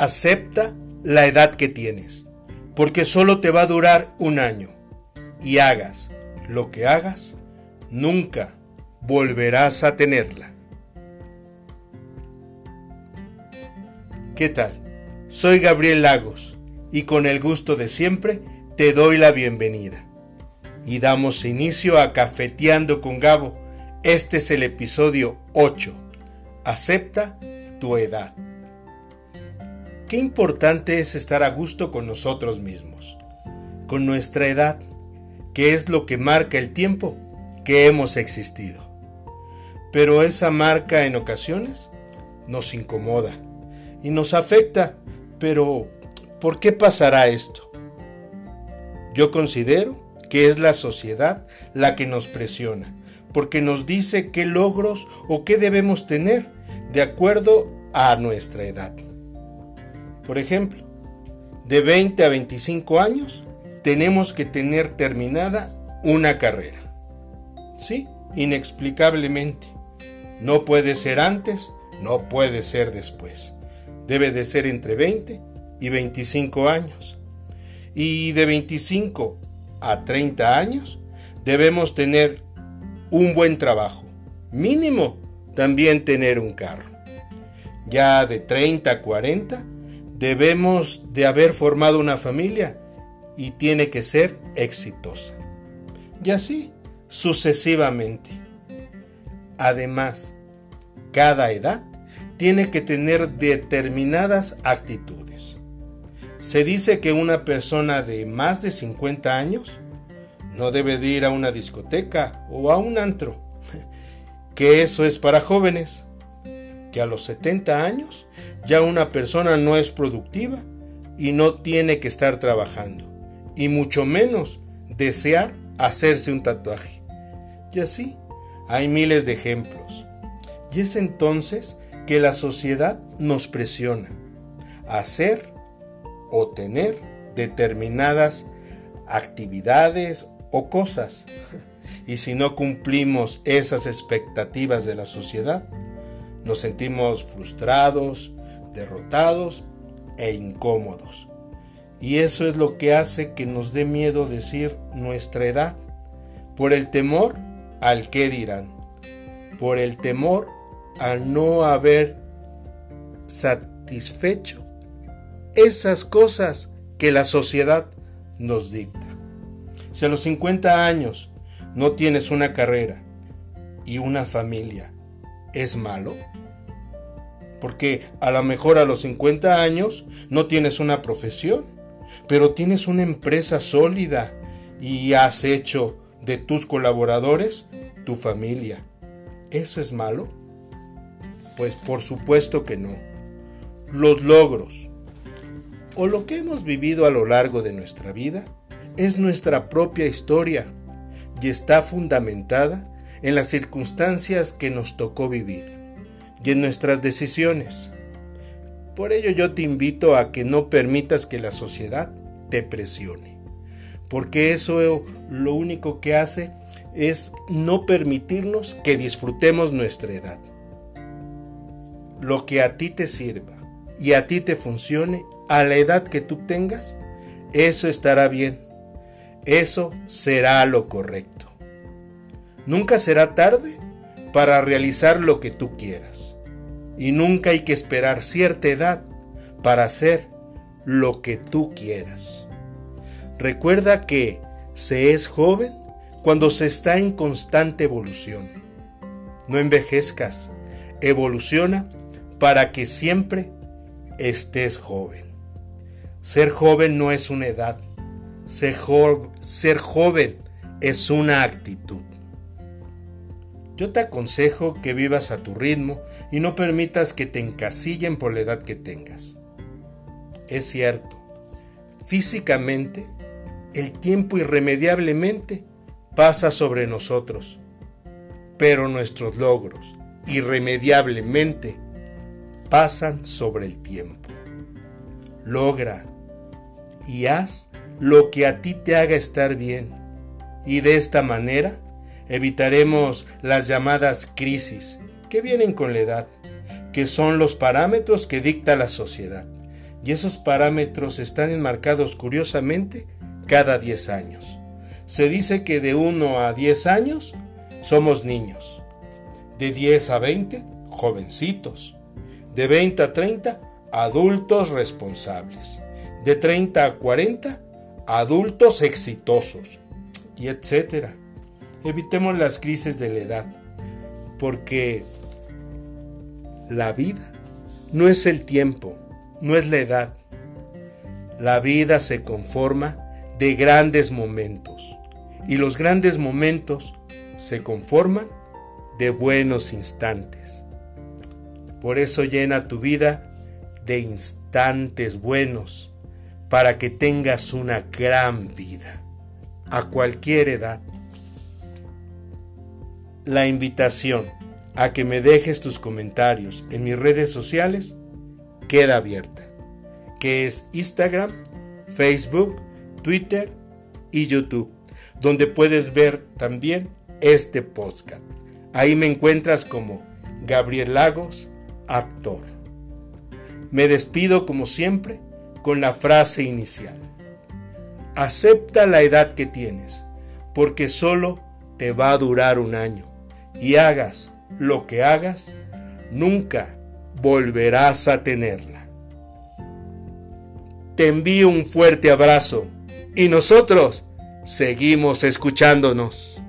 Acepta la edad que tienes, porque solo te va a durar un año. Y hagas lo que hagas, nunca volverás a tenerla. ¿Qué tal? Soy Gabriel Lagos y con el gusto de siempre te doy la bienvenida. Y damos inicio a Cafeteando con Gabo. Este es el episodio 8. Acepta tu edad. Qué importante es estar a gusto con nosotros mismos, con nuestra edad, que es lo que marca el tiempo que hemos existido. Pero esa marca en ocasiones nos incomoda y nos afecta. Pero, ¿por qué pasará esto? Yo considero que es la sociedad la que nos presiona, porque nos dice qué logros o qué debemos tener de acuerdo a nuestra edad. Por ejemplo, de 20 a 25 años tenemos que tener terminada una carrera. Sí, inexplicablemente. No puede ser antes, no puede ser después. Debe de ser entre 20 y 25 años. Y de 25 a 30 años debemos tener un buen trabajo. Mínimo también tener un carro. Ya de 30 a 40 debemos de haber formado una familia y tiene que ser exitosa. Y así sucesivamente. Además, cada edad tiene que tener determinadas actitudes. Se dice que una persona de más de 50 años no debe de ir a una discoteca o a un antro, que eso es para jóvenes, que a los 70 años ya una persona no es productiva y no tiene que estar trabajando, y mucho menos desear hacerse un tatuaje. Y así hay miles de ejemplos. Y es entonces que la sociedad nos presiona a hacer o tener determinadas actividades o cosas. Y si no cumplimos esas expectativas de la sociedad, nos sentimos frustrados, derrotados e incómodos. Y eso es lo que hace que nos dé miedo decir nuestra edad, por el temor al qué dirán, por el temor al no haber satisfecho esas cosas que la sociedad nos dicta. Si a los 50 años no tienes una carrera y una familia, ¿es malo? Porque a lo mejor a los 50 años no tienes una profesión, pero tienes una empresa sólida y has hecho de tus colaboradores tu familia. ¿Eso es malo? Pues por supuesto que no. Los logros o lo que hemos vivido a lo largo de nuestra vida es nuestra propia historia y está fundamentada en las circunstancias que nos tocó vivir y en nuestras decisiones. Por ello yo te invito a que no permitas que la sociedad te presione, porque eso lo único que hace es no permitirnos que disfrutemos nuestra edad. Lo que a ti te sirva y a ti te funcione a la edad que tú tengas, eso estará bien. Eso será lo correcto. Nunca será tarde para realizar lo que tú quieras y nunca hay que esperar cierta edad para hacer lo que tú quieras. Recuerda que se es joven cuando se está en constante evolución. No envejezcas, evoluciona para que siempre estés joven. Ser joven no es una edad, ser, ser joven es una actitud. Yo te aconsejo que vivas a tu ritmo y no permitas que te encasillen por la edad que tengas. Es cierto, físicamente el tiempo irremediablemente pasa sobre nosotros, pero nuestros logros irremediablemente pasan sobre el tiempo. Logra y haz lo que a ti te haga estar bien y de esta manera Evitaremos las llamadas crisis que vienen con la edad, que son los parámetros que dicta la sociedad, y esos parámetros están enmarcados curiosamente cada 10 años. Se dice que de 1 a 10 años somos niños, de 10 a 20 jovencitos, de 20 a 30 adultos responsables, de 30 a 40 adultos exitosos, y etcétera. Evitemos las crisis de la edad, porque la vida no es el tiempo, no es la edad. La vida se conforma de grandes momentos y los grandes momentos se conforman de buenos instantes. Por eso llena tu vida de instantes buenos para que tengas una gran vida a cualquier edad. La invitación a que me dejes tus comentarios en mis redes sociales queda abierta, que es Instagram, Facebook, Twitter y YouTube, donde puedes ver también este podcast. Ahí me encuentras como Gabriel Lagos, actor. Me despido como siempre con la frase inicial. Acepta la edad que tienes, porque solo te va a durar un año. Y hagas lo que hagas, nunca volverás a tenerla. Te envío un fuerte abrazo y nosotros seguimos escuchándonos.